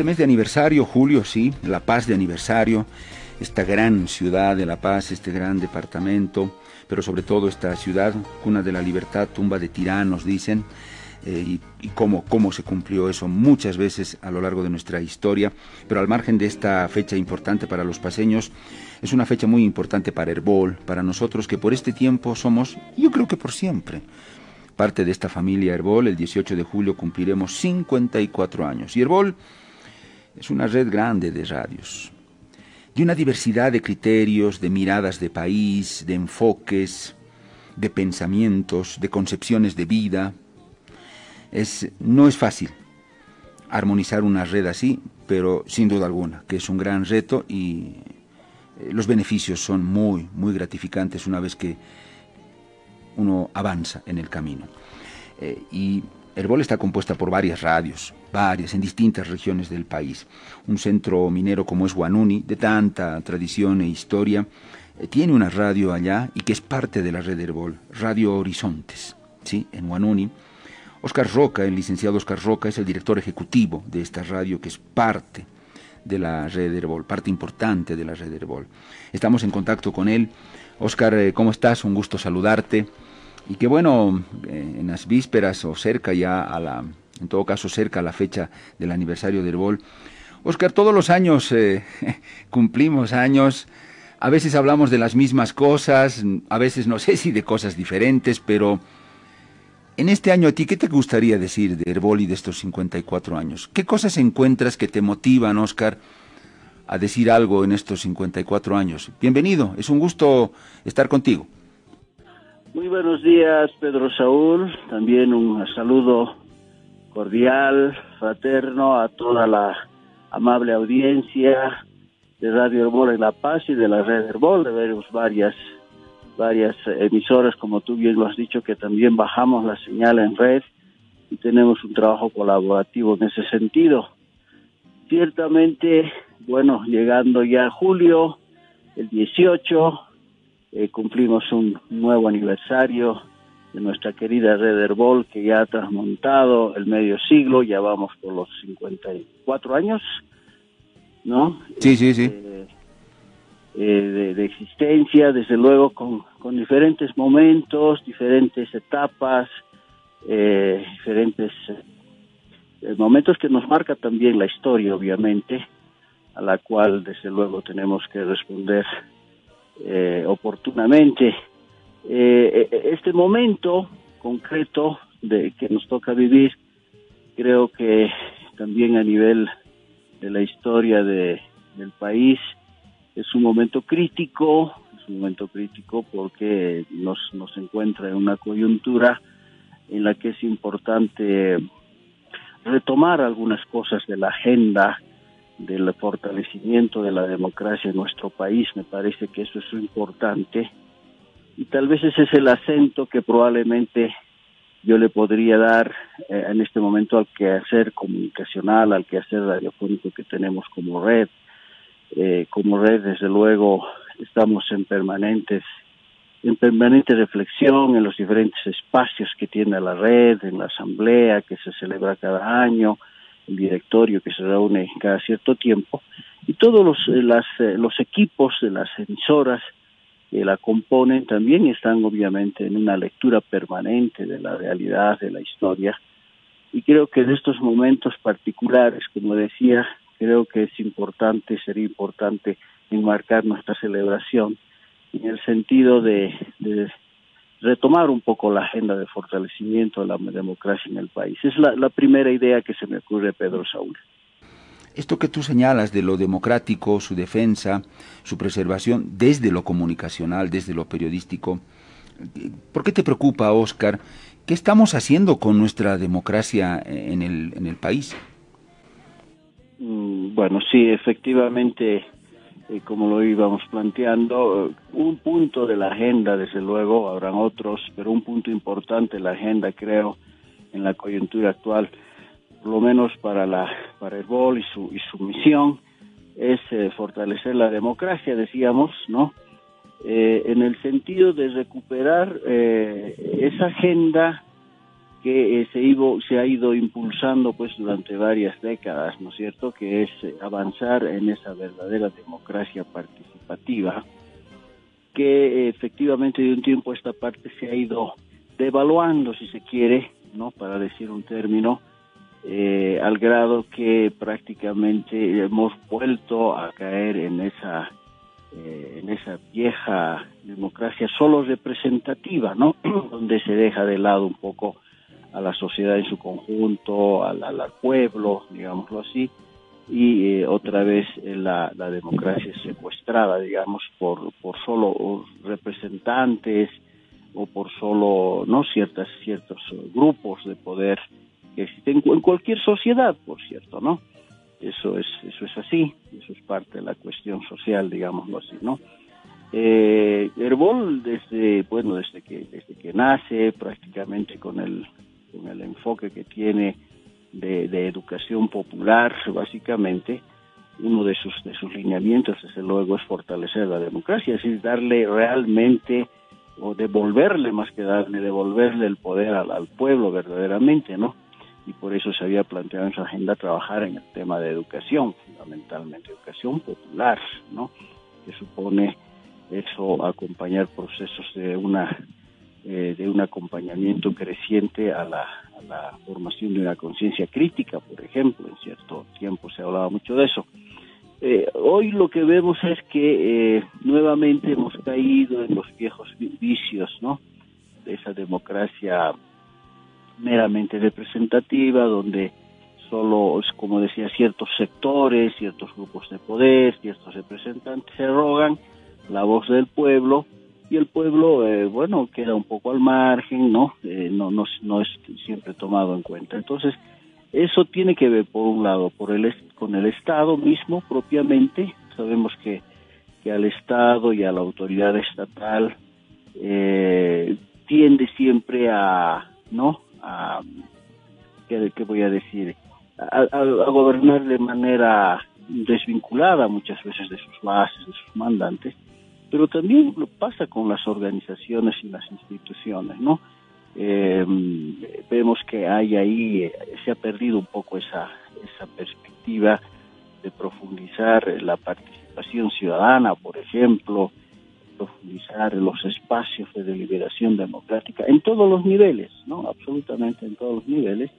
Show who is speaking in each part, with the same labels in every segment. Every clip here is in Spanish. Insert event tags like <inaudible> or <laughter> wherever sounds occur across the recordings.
Speaker 1: este mes de aniversario, julio, sí, La Paz de aniversario, esta gran ciudad de La Paz, este gran departamento, pero sobre todo esta ciudad, cuna de la libertad, tumba de tiranos, dicen, eh, y, cómo, cómo se cumplió eso muchas veces a lo largo de nuestra historia, pero al margen de esta fecha importante para los paseños, es una fecha muy importante para Herbol, para nosotros que por este tiempo somos, yo creo que por siempre, parte de esta familia Herbol. El 18 de julio cumpliremos 54 años. Y Herbol es una red grande de radios, de una diversidad de criterios, de miradas de país, de enfoques, de pensamientos, de concepciones de vida. Es, no es fácil armonizar una red así, pero sin duda alguna que es un gran reto y eh, los beneficios son muy, muy gratificantes una vez que uno avanza en el camino. Eh, y Herbol está compuesta por varias radios, varias, en distintas regiones del país. Un centro minero como es Guanuni, de tanta tradición e historia, eh, tiene una radio allá y que es parte de la red Herbol, Radio Horizontes, ¿sí? en Guanuni. Oscar Roca, el licenciado Oscar Roca, es el director ejecutivo de esta radio que es parte de la red Herbol, parte importante de la red Herbol. Estamos en contacto con él. Oscar, eh, ¿cómo estás? Un gusto saludarte. Y que bueno, eh, en las vísperas o cerca ya a la, en todo caso cerca a la fecha del aniversario del Herbol, Oscar, todos los años eh, <laughs> cumplimos años, a veces hablamos de las mismas cosas, a veces no sé si de cosas diferentes, pero en este año a ti, ¿qué te gustaría decir de Herbol y de estos 54 años? ¿Qué cosas encuentras que te motivan, Oscar, a decir algo en estos 54 años? Bienvenido, es un gusto estar contigo.
Speaker 2: Muy buenos días, Pedro Saúl. También un saludo cordial, fraterno a toda la amable audiencia de Radio Herbol en La Paz y de la red Herbol. Tenemos varias, varias emisoras, como tú bien lo has dicho, que también bajamos la señal en red y tenemos un trabajo colaborativo en ese sentido. Ciertamente, bueno, llegando ya a julio, el 18, eh, cumplimos un nuevo aniversario de nuestra querida Red Herbol que ya ha transmontado el medio siglo, ya vamos por los 54 años, ¿no?
Speaker 1: Sí, sí, sí.
Speaker 2: Eh, eh, de, existencia, desde luego con, con diferentes momentos, diferentes etapas, diferentes momentos que nos marca también la historia, obviamente, a la cual desde luego tenemos que responder eh, oportunamente. Eh, eh, este momento concreto de que nos toca vivir, creo que también a nivel de la historia de, del país es un momento crítico, es un momento crítico porque nos, nos encuentra en una coyuntura en la que es importante retomar algunas cosas de la agenda del fortalecimiento de la democracia en nuestro país. Me parece que eso es importante. Y tal vez ese es el acento que probablemente yo le podría dar eh, en este momento al quehacer comunicacional, al quehacer radiofónico que tenemos como red. Eh, como red, desde luego, estamos en permanentes en permanente reflexión en los diferentes espacios que tiene la red, en la asamblea que se celebra cada año, directorio que se reúne cada cierto tiempo, y todos los, eh, las, eh, los equipos de las emisoras que la componen también están obviamente en una lectura permanente de la realidad, de la historia, y creo que en estos momentos particulares, como decía, creo que es importante, sería importante enmarcar nuestra celebración en el sentido de, de retomar un poco la agenda de fortalecimiento de la democracia en el país. Es la, primera idea que se me ocurre, Pedro Saúl.
Speaker 1: Esto que tú señalas de lo democrático, su defensa, su preservación, desde lo comunicacional, desde lo periodístico, ¿por qué te preocupa, Oscar? ¿Qué estamos haciendo con nuestra democracia en el, en el país?
Speaker 2: Mm, bueno, sí, efectivamente eh, como lo íbamos planteando, un punto de la agenda, desde luego, habrán otros, pero un punto importante de la agenda, creo, en la coyuntura actual, por lo menos para la para el BOL y su, y su misión, es eh, fortalecer la democracia, decíamos, ¿no? Eh, en el sentido de recuperar esa agenda que se, se ha ido impulsando pues durante varias décadas, ¿no es cierto?, que es avanzar en esa verdadera democracia participativa, que efectivamente de un tiempo esta parte se ha ido devaluando, si se quiere, ¿no?, para decir un término, eh, al grado que prácticamente hemos vuelto a caer en esa eh, en esa vieja democracia solo representativa, ¿no? <clears throat> Donde se deja de lado un poco a la sociedad en su conjunto, al, al, pueblo, digámoslo así, y eh, otra vez la, la, democracia secuestrada, digamos, por, por solo representantes o por solo no ciertas ciertos grupos de poder que existen en cualquier sociedad, por cierto, ¿no? Eso es eso es así, eso es parte de la cuestión social, digámoslo así, ¿no? Eh, Herbol desde bueno desde que desde que nace prácticamente con el con el enfoque que tiene de, educación popular básicamente uno de sus de sus lineamientos desde luego es fortalecer la democracia es decir darle realmente o devolverle más que darle devolverle el poder al pueblo verdaderamente no y por eso se había planteado en su agenda trabajar en el tema de educación, fundamentalmente educación popular, ¿no? que supone eso acompañar procesos de una eh, de un acompañamiento creciente a la, formación de una conciencia crítica, por ejemplo, en cierto tiempo se hablaba mucho de eso. Eh, hoy lo que vemos es que eh, nuevamente hemos caído en los viejos vicios, ¿no? De esa democracia meramente representativa, donde solo, como decía, ciertos sectores, ciertos grupos de poder, ciertos representantes se rogan la voz del pueblo y el pueblo, eh, bueno, queda un poco al margen, ¿no? Eh, no, no, es siempre tomado en cuenta. Entonces, eso tiene que ver, por un lado, por el, con el Estado mismo propiamente. Sabemos que, que al Estado y a la autoridad estatal eh, tiende siempre a, ¿no? a, ¿qué, voy a decir? A, gobernar de manera desvinculada muchas veces de sus bases, de sus mandantes, pero también lo pasa con las organizaciones y las instituciones, ¿no? Eh, vemos que hay ahí, eh, se ha perdido un poco esa, esa perspectiva de profundizar la participación ciudadana, por ejemplo, profundizar los espacios de deliberación democrática en todos los niveles, ¿no? Absolutamente en todos los niveles.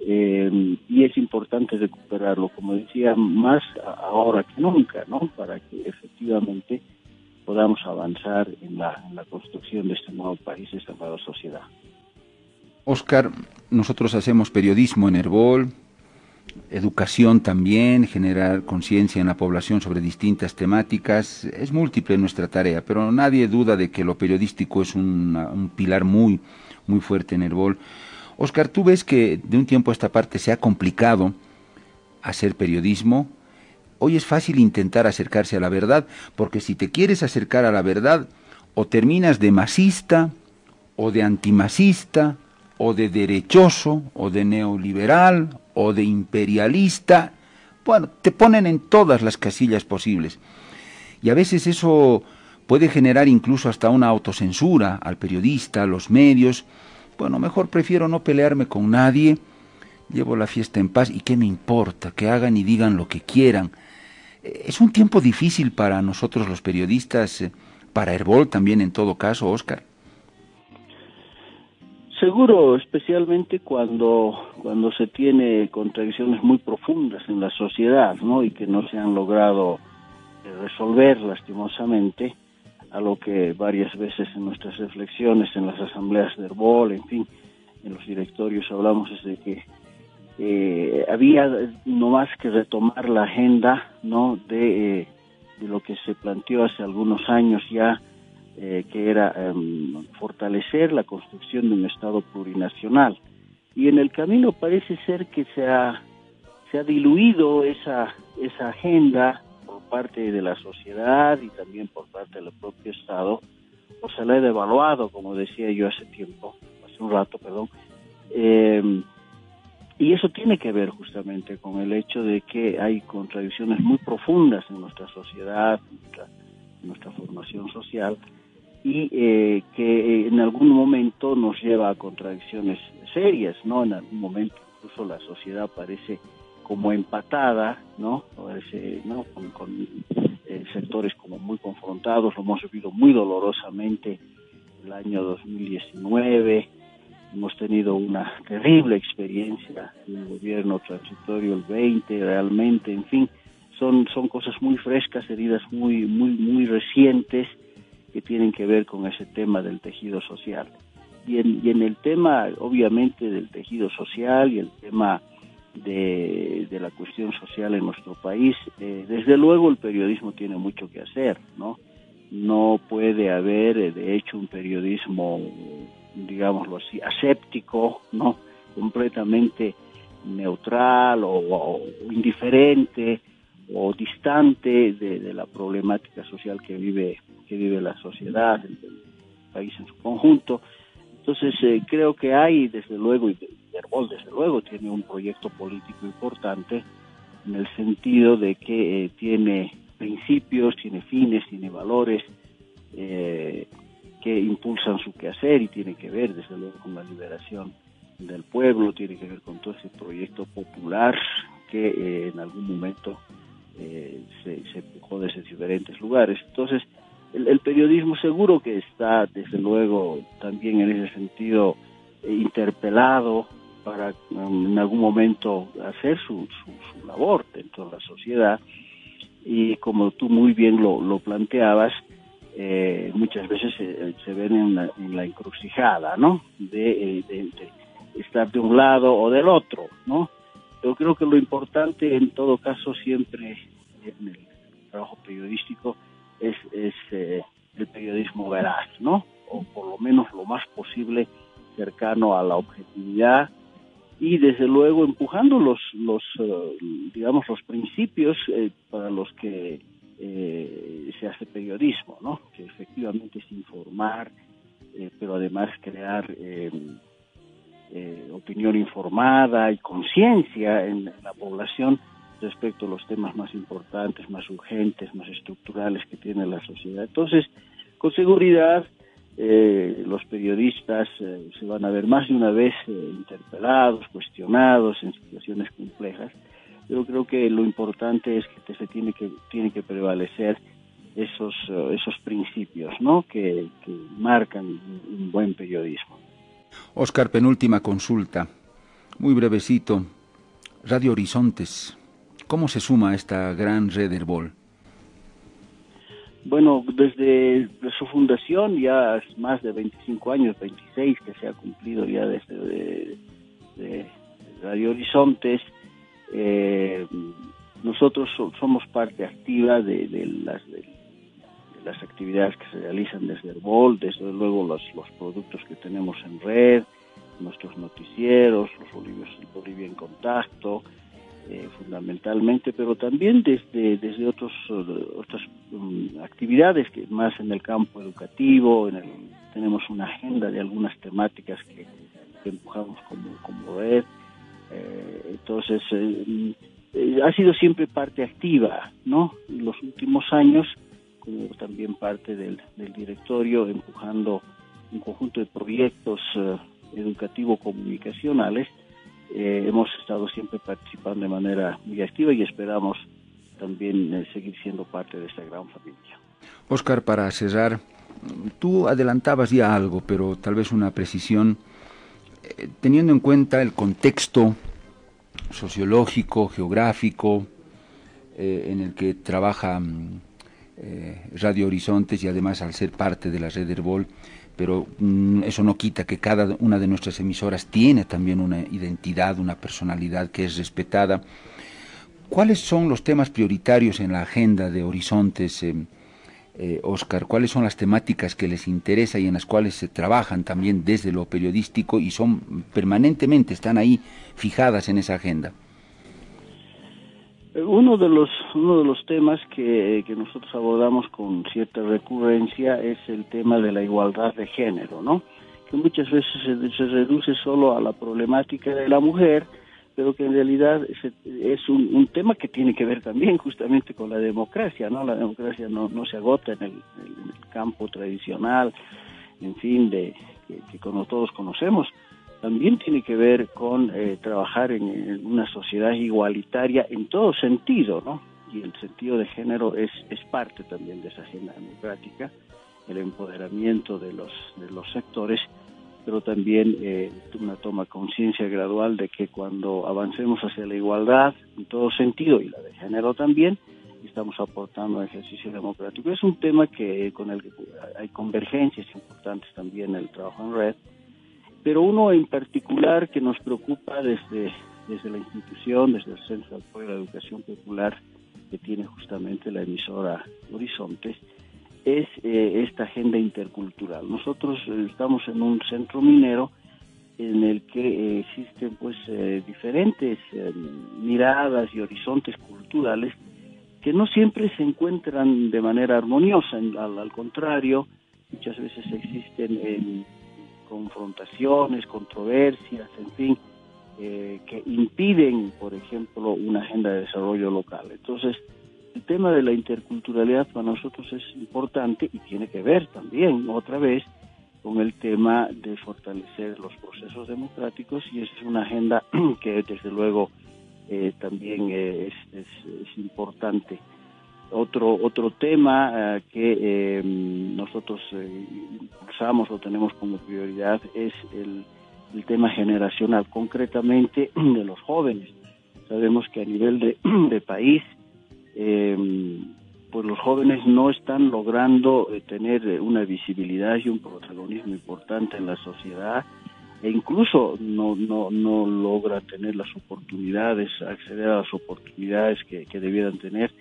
Speaker 2: Eh, y es importante recuperarlo, como decía, más ahora que nunca, ¿no? Para que efectivamente podamos avanzar en la, construcción de este nuevo país, esta nueva sociedad.
Speaker 1: Oscar, nosotros hacemos periodismo en Herbol, educación también, generar conciencia en la población sobre distintas temáticas. Es múltiple nuestra tarea, pero nadie duda de que lo periodístico es un pilar muy, muy fuerte en Herbol. Oscar, ¿tú ves que de un tiempo a esta parte se ha complicado hacer periodismo? Hoy es fácil intentar acercarse a la verdad, porque si te quieres acercar a la verdad, o terminas de masista, o de antimasista, o de derechoso, o de neoliberal, o de imperialista. Bueno, te ponen en todas las casillas posibles. Y a veces eso puede generar incluso hasta una autocensura al periodista, a los medios. Bueno, mejor prefiero no pelearme con nadie, llevo la fiesta en paz y qué me importa, que hagan y digan lo que quieran. Es un tiempo difícil para nosotros los periodistas, eh, para Herbol también en todo caso, Oscar.
Speaker 2: Seguro, especialmente cuando, cuando se tiene contradicciones muy profundas en la sociedad, ¿no? Y que no se han logrado eh, resolver lastimosamente, a lo que varias veces en nuestras reflexiones, en las asambleas de Herbol, en fin, en los directorios hablamos de que eh, había no más que retomar la agenda, ¿no? De, eh, de lo que se planteó hace algunos años ya eh, que era em, fortalecer la construcción de un Estado plurinacional. Y en el camino parece ser que se ha, se ha diluido esa, esa agenda por parte de la sociedad y también por parte del propio Estado, o se la ha devaluado, como decía yo hace tiempo, hace un rato, perdón. Y eso tiene que ver justamente con el hecho de que hay contradicciones muy profundas en nuestra sociedad, en nuestra, formación social, y eh, que en algún momento nos lleva a contradicciones serias, ¿no? En algún momento incluso la sociedad parece como empatada, ¿no? Parece, ¿no? Con, eh, sectores como muy confrontados, lo hemos vivido muy dolorosamente el año 2019, hemos tenido una terrible experiencia en el gobierno transitorio el 20, realmente, en fin, son, son cosas muy frescas, heridas muy, muy, muy recientes que tienen que ver con ese tema del tejido social. Y en, y en el tema, obviamente, del tejido social y el tema de, de la cuestión social en nuestro país, eh, desde luego el periodismo tiene mucho que hacer, ¿no? No puede haber, eh, de hecho, un periodismo, digámoslo así, aséptico, ¿no? Completamente neutral o, indiferente o distante de, la problemática social que vive que vive la sociedad, el, el país en su conjunto. Entonces eh, creo que hay desde luego y Herbol desde luego tiene un proyecto político importante en el sentido de que eh, tiene principios, tiene fines, tiene valores eh, que impulsan su quehacer y tiene que ver desde luego con la liberación del pueblo, tiene que ver con todo ese proyecto popular que eh, en algún momento eh, se, se, empujó desde diferentes lugares. Entonces, el, el, periodismo seguro que está, desde luego, también en ese sentido eh, interpelado para um, en algún momento hacer su, su, su, labor dentro de la sociedad. Y como tú muy bien lo, lo planteabas, eh, muchas veces se, se ven en la, en la, encrucijada, ¿no? De, de, de estar de un lado o del otro, ¿no? Yo creo que lo importante en todo caso siempre en el trabajo periodístico es, es eh, el periodismo veraz, ¿no? O por lo menos lo más posible cercano a la objetividad y desde luego empujando los, los digamos, los principios eh, para los que eh, se hace periodismo, ¿no? Que efectivamente es informar, eh, pero además crear eh, opinión informada y conciencia en la población respecto a los temas más importantes, más urgentes, más estructurales que tiene la sociedad. Entonces, con seguridad, los periodistas se van a ver más de una vez interpelados, cuestionados en situaciones complejas, pero creo que lo importante es que se tiene que, tiene que prevalecer esos, uh, esos principios ¿no? que, que marcan un buen periodismo.
Speaker 1: Oscar, penúltima consulta, muy brevecito. Radio Horizontes, ¿cómo se suma a esta gran red Herbol?
Speaker 2: Bueno, desde su fundación ya más de 25 años, 26 que se ha cumplido ya desde de, de Radio Horizontes. Eh, nosotros somos parte activa de, de las de, las actividades que se realizan desde el BOL, desde luego los, los productos que tenemos en red, nuestros noticieros, los Bolivios, Bolivia en contacto, eh, fundamentalmente, pero también desde, desde otros, otras um, actividades que más en el campo educativo, en el, tenemos una agenda de algunas temáticas que, que empujamos como, como red. Eh, entonces, eh, ha sido siempre parte activa, ¿no? En los últimos años, como también parte del, del directorio, empujando un conjunto de proyectos uh, educativo-comunicacionales, eh, hemos estado siempre participando de manera muy activa y esperamos también eh, seguir siendo parte de esta gran familia.
Speaker 1: Oscar, para cerrar, tú adelantabas ya algo, pero tal vez una precisión, eh, teniendo en cuenta el contexto sociológico, geográfico, eh, en el que trabaja mm, eh, Radio Horizontes y además al ser parte de la red Herbol, pero mm, eso no quita que cada una de nuestras emisoras tiene también una identidad, una personalidad que es respetada. ¿Cuáles son los temas prioritarios en la agenda de Horizontes, eh, eh, Oscar? ¿Cuáles son las temáticas que les interesa y en las cuales se trabajan también desde lo periodístico y son permanentemente, están ahí fijadas en esa agenda?
Speaker 2: Uno de los uno de los temas que, que, nosotros abordamos con cierta recurrencia es el tema de la igualdad de género, ¿no? Que muchas veces se reduce solo a la problemática de la mujer, pero que en realidad es, un, tema que tiene que ver también justamente con la democracia, ¿no? La democracia no, no se agota en el, en campo tradicional, en fin, de que, como todos conocemos, también tiene que ver con eh, trabajar en, una sociedad igualitaria en todo sentido, ¿no? Y el sentido de género es, es parte también de esa agenda democrática, el empoderamiento de los, de los sectores, pero también eh, una toma conciencia gradual de que cuando avancemos hacia la igualdad en todo sentido, y la de género también, estamos aportando ejercicio democrático. Es un tema que con el que hay convergencias importantes también en el trabajo en red, pero uno en particular que nos preocupa desde, desde la institución, desde el Centro de Apoyo a la Educación Popular que tiene justamente la emisora Horizontes, es eh, esta agenda intercultural. Nosotros eh, estamos en un centro minero en el que eh, existen pues diferentes miradas y horizontes culturales que no siempre se encuentran de manera armoniosa, al, al contrario, muchas veces existen confrontaciones, controversias, en fin, eh, que impiden, por ejemplo, una agenda de desarrollo local. Entonces, el tema de la interculturalidad para nosotros es importante y tiene que ver también, otra vez, con el tema de fortalecer los procesos democráticos y esa es una agenda <clears throat> que desde luego eh, también es, es, importante. Otro, otro tema eh, que nosotros impulsamos o tenemos como prioridad es el, el tema generacional, concretamente <clears throat> de los jóvenes. Sabemos que a nivel de, <clears throat> de país, eh, pues los jóvenes no están logrando eh, tener eh, una visibilidad y un protagonismo importante en la sociedad e incluso no, no, no logra tener las oportunidades, acceder a las oportunidades que, que debieran tener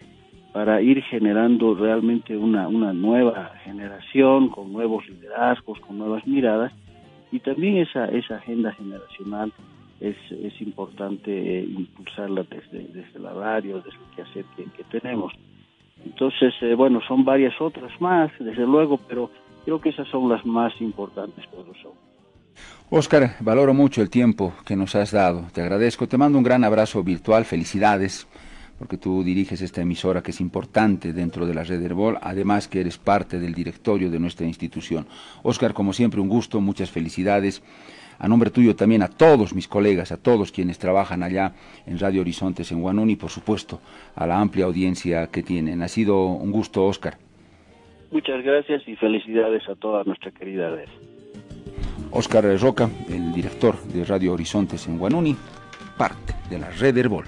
Speaker 2: para ir generando realmente una, una nueva generación con nuevos liderazgos, con nuevas miradas y también esa, esa agenda generacional es, es importante impulsarla desde, desde la radio, desde el quehacer que, que tenemos. Entonces, eh, bueno, son varias otras más, desde luego, pero creo que esas son las más importantes, profesor.
Speaker 1: Oscar, valoro mucho el tiempo que nos has dado. Te agradezco. Te mando un gran abrazo virtual. Felicidades porque tú diriges esta emisora que es importante dentro de la red Herbol, además que eres parte del directorio de nuestra institución. Oscar, como siempre, un gusto, muchas felicidades. A nombre tuyo también a todos mis colegas, a todos quienes trabajan allá en Radio Horizontes en Guanún y por supuesto a la amplia audiencia que tienen. Ha sido un gusto, Oscar.
Speaker 2: Muchas gracias y felicidades a toda nuestra querida red.
Speaker 1: Oscar Roca, el director de Radio Horizontes en Guanuni, parte de la red Herbol.